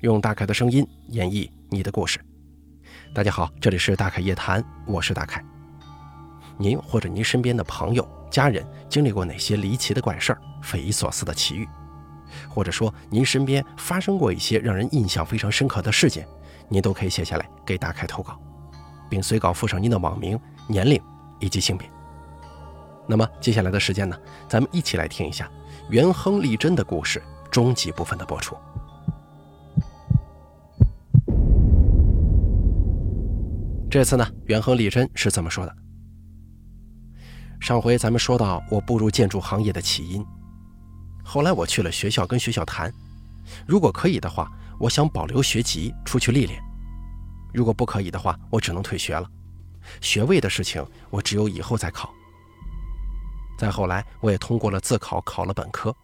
用大凯的声音演绎你的故事。大家好，这里是大凯夜谈，我是大凯。您或者您身边的朋友、家人经历过哪些离奇的怪事儿、匪夷所思的奇遇？或者说您身边发生过一些让人印象非常深刻的事件，您都可以写下来给大凯投稿，并随稿附上您的网名、年龄以及性别。那么接下来的时间呢，咱们一起来听一下元亨利贞的故事终极部分的播出。这次呢，元亨利贞是这么说的：上回咱们说到我步入建筑行业的起因，后来我去了学校跟学校谈，如果可以的话，我想保留学籍出去历练；如果不可以的话，我只能退学了。学位的事情，我只有以后再考。再后来，我也通过了自考，考了本科，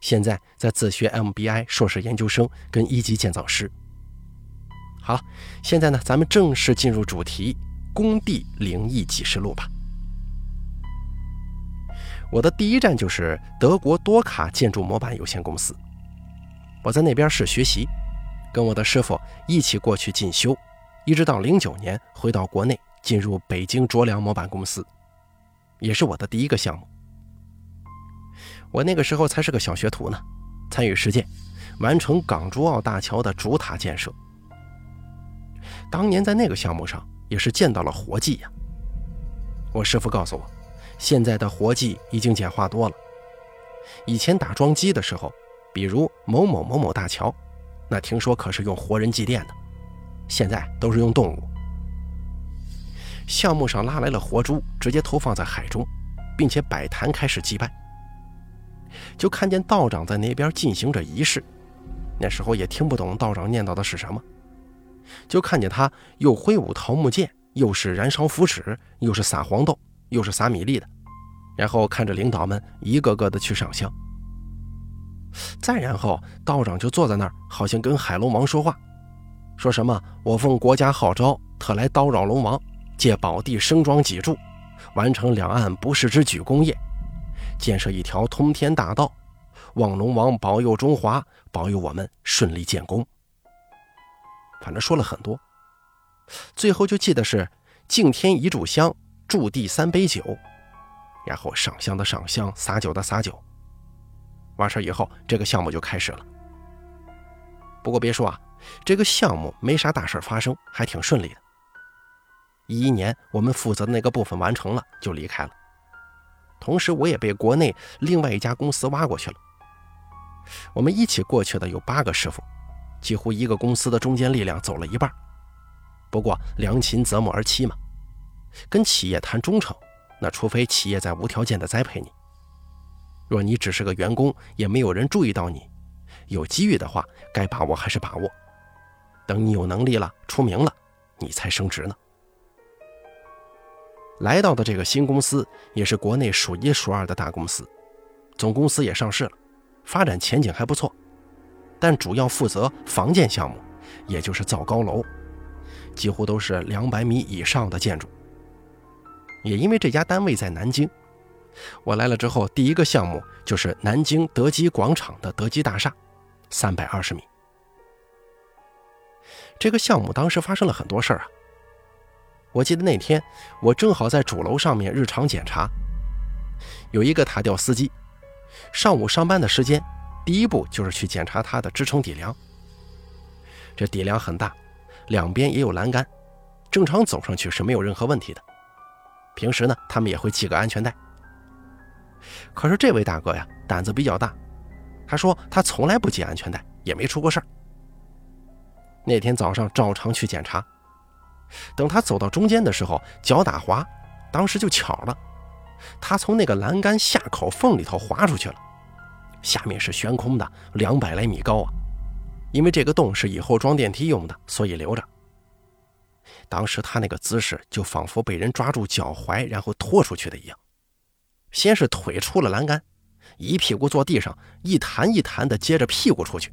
现在在自学 MBI 硕士研究生跟一级建造师。好了，现在呢，咱们正式进入主题——工地灵异启示录吧。我的第一站就是德国多卡建筑模板有限公司。我在那边是学习，跟我的师傅一起过去进修，一直到零九年回到国内，进入北京卓良模板公司，也是我的第一个项目。我那个时候才是个小学徒呢，参与实践，完成港珠澳大桥的主塔建设。当年在那个项目上也是见到了活计呀。我师傅告诉我，现在的活计已经简化多了。以前打桩机的时候，比如某某某某大桥，那听说可是用活人祭奠的，现在都是用动物。项目上拉来了活猪，直接投放在海中，并且摆坛开始祭拜。就看见道长在那边进行着仪式，那时候也听不懂道长念叨的是什么。就看见他又挥舞桃木剑，又是燃烧符纸，又是撒黄豆，又是撒米粒的，然后看着领导们一个个的去上香。再然后，道长就坐在那儿，好像跟海龙王说话，说什么“我奉国家号召，特来叨扰龙王，借宝地升庄脊柱，完成两岸不世之举功业，建设一条通天大道，望龙王保佑中华，保佑我们顺利建功。”反正说了很多，最后就记得是敬天一炷香，祝地三杯酒，然后上香的上香，撒酒的撒酒。完事以后，这个项目就开始了。不过别说啊，这个项目没啥大事发生，还挺顺利的。一一年，我们负责的那个部分完成了，就离开了。同时，我也被国内另外一家公司挖过去了。我们一起过去的有八个师傅。几乎一个公司的中坚力量走了一半，不过良禽择木而栖嘛，跟企业谈忠诚，那除非企业在无条件的栽培你。若你只是个员工，也没有人注意到你，有机遇的话，该把握还是把握。等你有能力了，出名了，你才升职呢。来到的这个新公司也是国内数一数二的大公司，总公司也上市了，发展前景还不错。但主要负责房建项目，也就是造高楼，几乎都是两百米以上的建筑。也因为这家单位在南京，我来了之后，第一个项目就是南京德基广场的德基大厦，三百二十米。这个项目当时发生了很多事儿啊。我记得那天我正好在主楼上面日常检查，有一个塔吊司机，上午上班的时间。第一步就是去检查它的支撑底梁。这底梁很大，两边也有栏杆，正常走上去是没有任何问题的。平时呢，他们也会系个安全带。可是这位大哥呀，胆子比较大，他说他从来不系安全带，也没出过事儿。那天早上照常去检查，等他走到中间的时候，脚打滑，当时就巧了，他从那个栏杆下口缝里头滑出去了。下面是悬空的，两百来米高啊！因为这个洞是以后装电梯用的，所以留着。当时他那个姿势就仿佛被人抓住脚踝，然后拖出去的一样。先是腿出了栏杆，一屁股坐地上，一弹一弹的接着屁股出去，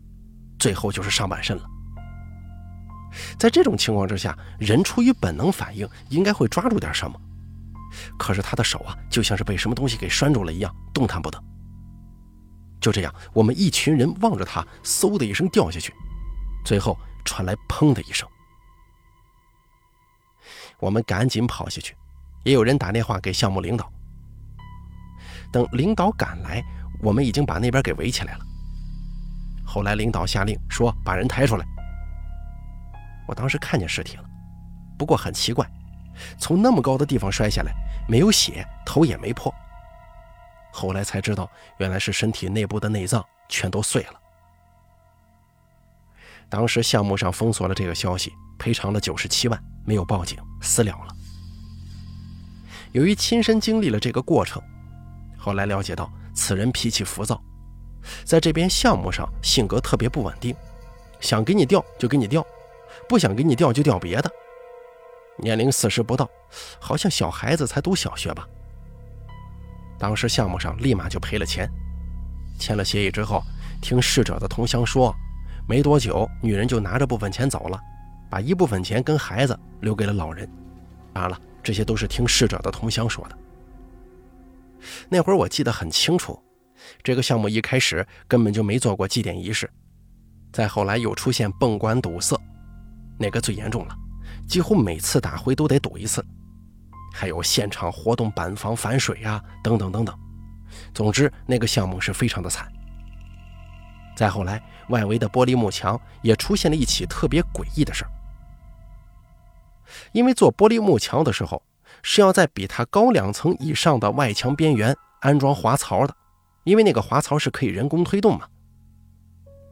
最后就是上半身了。在这种情况之下，人出于本能反应，应该会抓住点什么。可是他的手啊，就像是被什么东西给拴住了一样，动弹不得。就这样，我们一群人望着他，嗖的一声掉下去，最后传来“砰”的一声。我们赶紧跑下去，也有人打电话给项目领导。等领导赶来，我们已经把那边给围起来了。后来领导下令说：“把人抬出来。”我当时看见尸体了，不过很奇怪，从那么高的地方摔下来，没有血，头也没破。后来才知道，原来是身体内部的内脏全都碎了。当时项目上封锁了这个消息，赔偿了九十七万，没有报警，私了了。由于亲身经历了这个过程。后来了解到，此人脾气浮躁，在这边项目上性格特别不稳定，想给你调就给你调，不想给你调就调别的。年龄四十不到，好像小孩子才读小学吧。当时项目上立马就赔了钱，签了协议之后，听逝者的同乡说，没多久女人就拿着部分钱走了，把一部分钱跟孩子留给了老人。当然了，这些都是听逝者的同乡说的。那会儿我记得很清楚，这个项目一开始根本就没做过祭奠仪式，再后来又出现泵管堵塞，那个最严重了，几乎每次打灰都得堵一次，还有现场活动板房反水啊，等等等等。总之，那个项目是非常的惨。再后来，外围的玻璃幕墙也出现了一起特别诡异的事儿，因为做玻璃幕墙的时候。是要在比它高两层以上的外墙边缘安装滑槽的，因为那个滑槽是可以人工推动嘛。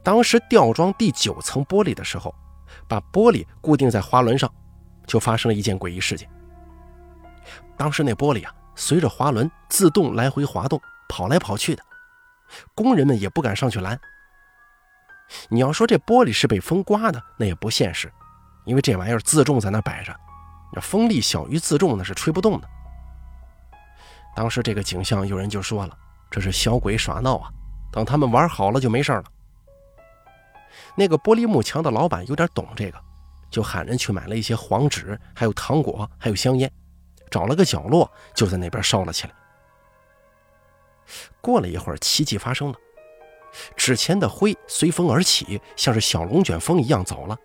当时吊装第九层玻璃的时候，把玻璃固定在滑轮上，就发生了一件诡异事件。当时那玻璃啊，随着滑轮自动来回滑动，跑来跑去的，工人们也不敢上去拦。你要说这玻璃是被风刮的，那也不现实，因为这玩意儿自重在那摆着。那风力小于自重，那是吹不动的。当时这个景象，有人就说了：“这是小鬼耍闹啊！等他们玩好了就没事了。”那个玻璃幕墙的老板有点懂这个，就喊人去买了一些黄纸，还有糖果，还有香烟，找了个角落就在那边烧了起来。过了一会儿，奇迹发生了，纸钱的灰随风而起，像是小龙卷风一样走了，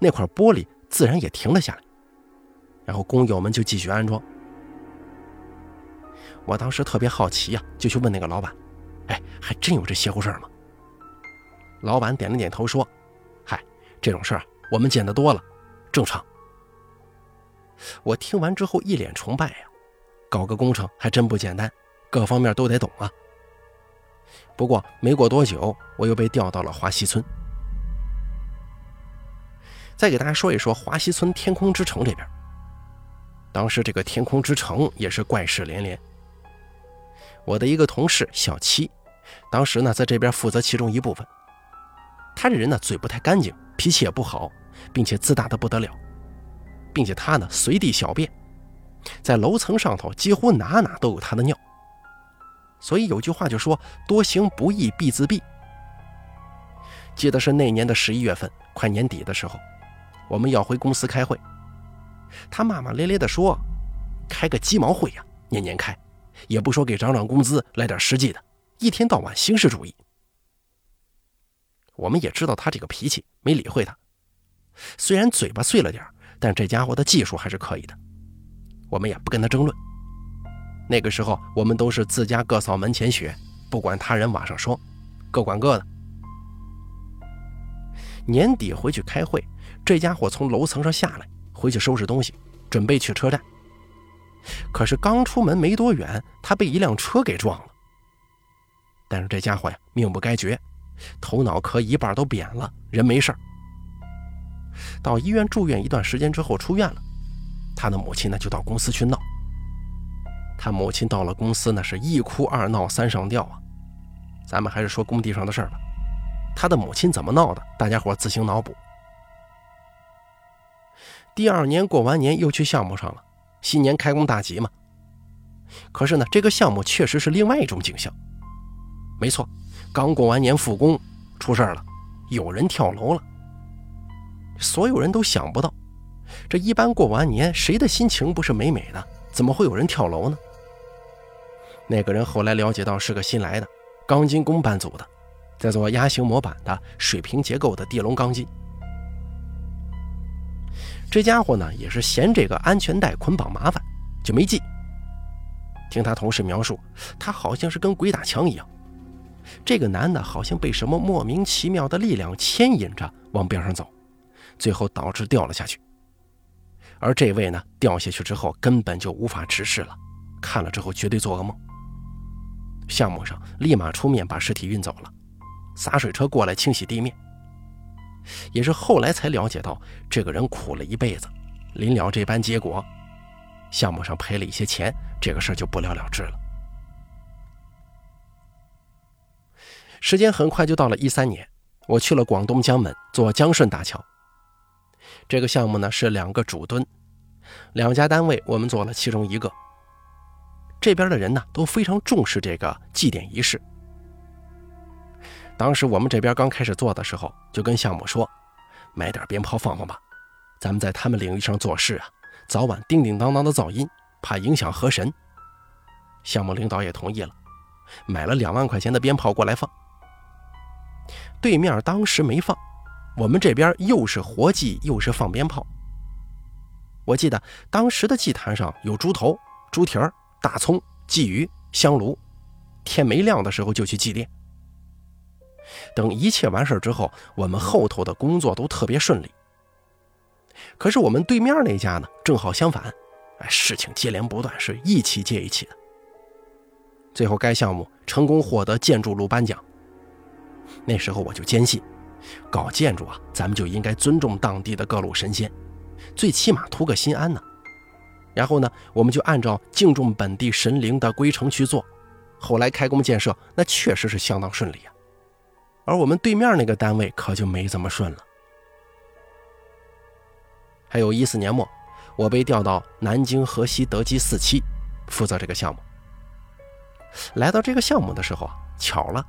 那块玻璃自然也停了下来。然后工友们就继续安装。我当时特别好奇呀，就去问那个老板：“哎，还真有这邪乎事儿吗？”老板点了点头说：“嗨，这种事儿我们见得多了，正常。”我听完之后一脸崇拜呀，搞个工程还真不简单，各方面都得懂啊。不过没过多久，我又被调到了华西村。再给大家说一说华西村天空之城这边。当时这个天空之城也是怪事连连。我的一个同事小七，当时呢在这边负责其中一部分。他这人呢嘴不太干净，脾气也不好，并且自大的不得了，并且他呢随地小便，在楼层上头几乎哪哪都有他的尿。所以有句话就说“多行不义必自毙”。记得是那年的十一月份，快年底的时候，我们要回公司开会。他骂骂咧咧地说：“开个鸡毛会呀，年年开，也不说给涨涨工资，来点实际的，一天到晚形式主义。”我们也知道他这个脾气，没理会他。虽然嘴巴碎了点但这家伙的技术还是可以的。我们也不跟他争论。那个时候，我们都是自家各扫门前雪，不管他人瓦上霜，各管各的。年底回去开会，这家伙从楼层上下来。回去收拾东西，准备去车站。可是刚出门没多远，他被一辆车给撞了。但是这家伙呀，命不该绝，头脑壳一半都扁了，人没事儿。到医院住院一段时间之后出院了，他的母亲呢就到公司去闹。他母亲到了公司呢是一哭二闹三上吊啊。咱们还是说工地上的事儿吧。他的母亲怎么闹的，大家伙自行脑补。第二年过完年又去项目上了，新年开工大吉嘛。可是呢，这个项目确实是另外一种景象。没错，刚过完年复工，出事儿了，有人跳楼了。所有人都想不到，这一般过完年谁的心情不是美美的？怎么会有人跳楼呢？那个人后来了解到是个新来的钢筋工班组的，在做压型模板的水平结构的地龙钢筋，这家伙呢，也是嫌这个安全带捆绑麻烦，就没系。听他同事描述，他好像是跟鬼打墙一样。这个男的好像被什么莫名其妙的力量牵引着往边上走，最后导致掉了下去。而这位呢，掉下去之后根本就无法直视了，看了之后绝对做噩梦。项目上立马出面把尸体运走了，洒水车过来清洗地面。也是后来才了解到，这个人苦了一辈子，临了这般结果，项目上赔了一些钱，这个事儿就不了了之了。时间很快就到了一三年，我去了广东江门做江顺大桥。这个项目呢是两个主墩，两家单位我们做了其中一个。这边的人呢都非常重视这个祭奠仪式。当时我们这边刚开始做的时候，就跟项目说，买点鞭炮放放吧，咱们在他们领域上做事啊，早晚叮叮当当的噪音，怕影响河神。项目领导也同意了，买了两万块钱的鞭炮过来放。对面当时没放，我们这边又是活祭又是放鞭炮。我记得当时的祭坛上有猪头、猪蹄儿、大葱、鲫鱼、香炉，天没亮的时候就去祭奠。等一切完事之后，我们后头的工作都特别顺利。可是我们对面那家呢，正好相反，哎，事情接连不断，是一起接一起的。最后该项目成功获得建筑路颁奖。那时候我就坚信，搞建筑啊，咱们就应该尊重当地的各路神仙，最起码图个心安呢。然后呢，我们就按照敬重本地神灵的规程去做。后来开工建设，那确实是相当顺利啊。而我们对面那个单位可就没这么顺了。还有一四年末，我被调到南京河西德基四期，负责这个项目。来到这个项目的时候啊，巧了。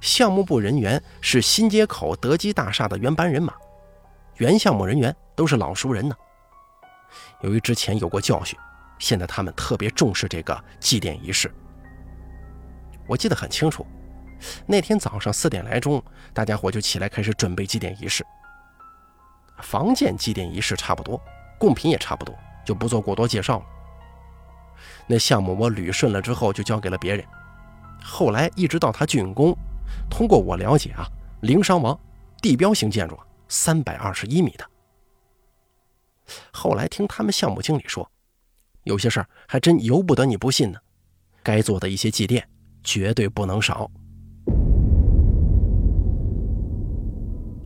项目部人员是新街口德基大厦的原班人马，原项目人员都是老熟人呢。由于之前有过教训，现在他们特别重视这个祭奠仪式。我记得很清楚，那天早上四点来钟，大家伙就起来开始准备祭奠仪式。房建祭奠仪式差不多，贡品也差不多，就不做过多介绍了。那项目我捋顺了之后，就交给了别人。后来一直到他竣工。通过我了解啊，零伤亡，地标型建筑，三百二十一米的。后来听他们项目经理说，有些事儿还真由不得你不信呢。该做的一些祭奠绝对不能少。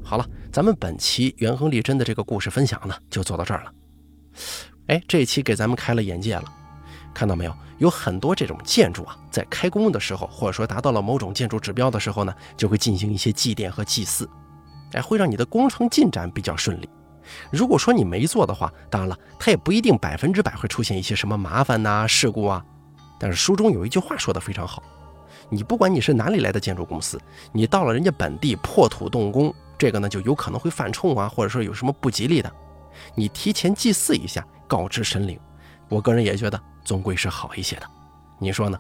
好了，咱们本期元亨利贞的这个故事分享呢，就做到这儿了。哎，这期给咱们开了眼界了。看到没有？有很多这种建筑啊，在开工的时候，或者说达到了某种建筑指标的时候呢，就会进行一些祭奠和祭祀，哎，会让你的工程进展比较顺利。如果说你没做的话，当然了，它也不一定百分之百会出现一些什么麻烦呐、事故啊。但是书中有一句话说的非常好：你不管你是哪里来的建筑公司，你到了人家本地破土动工，这个呢就有可能会犯冲啊，或者说有什么不吉利的，你提前祭祀一下，告知神灵。我个人也觉得。总归是好一些的，你说呢？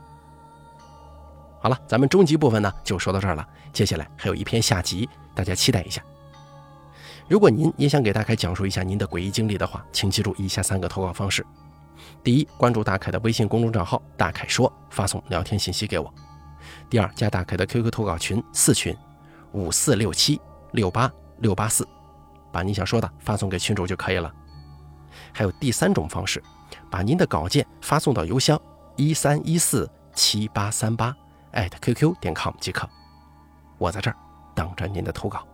好了，咱们中集部分呢就说到这儿了，接下来还有一篇下集，大家期待一下。如果您也想给大凯讲述一下您的诡异经历的话，请记住以下三个投稿方式：第一，关注大凯的微信公众账号“大凯说”，发送聊天信息给我；第二，加大凯的 QQ 投稿群四群五四六七六八六八四，把你想说的发送给群主就可以了。还有第三种方式。把您的稿件发送到邮箱一三一四七八三八艾特 QQ 点 com 即可，我在这儿等着您的投稿。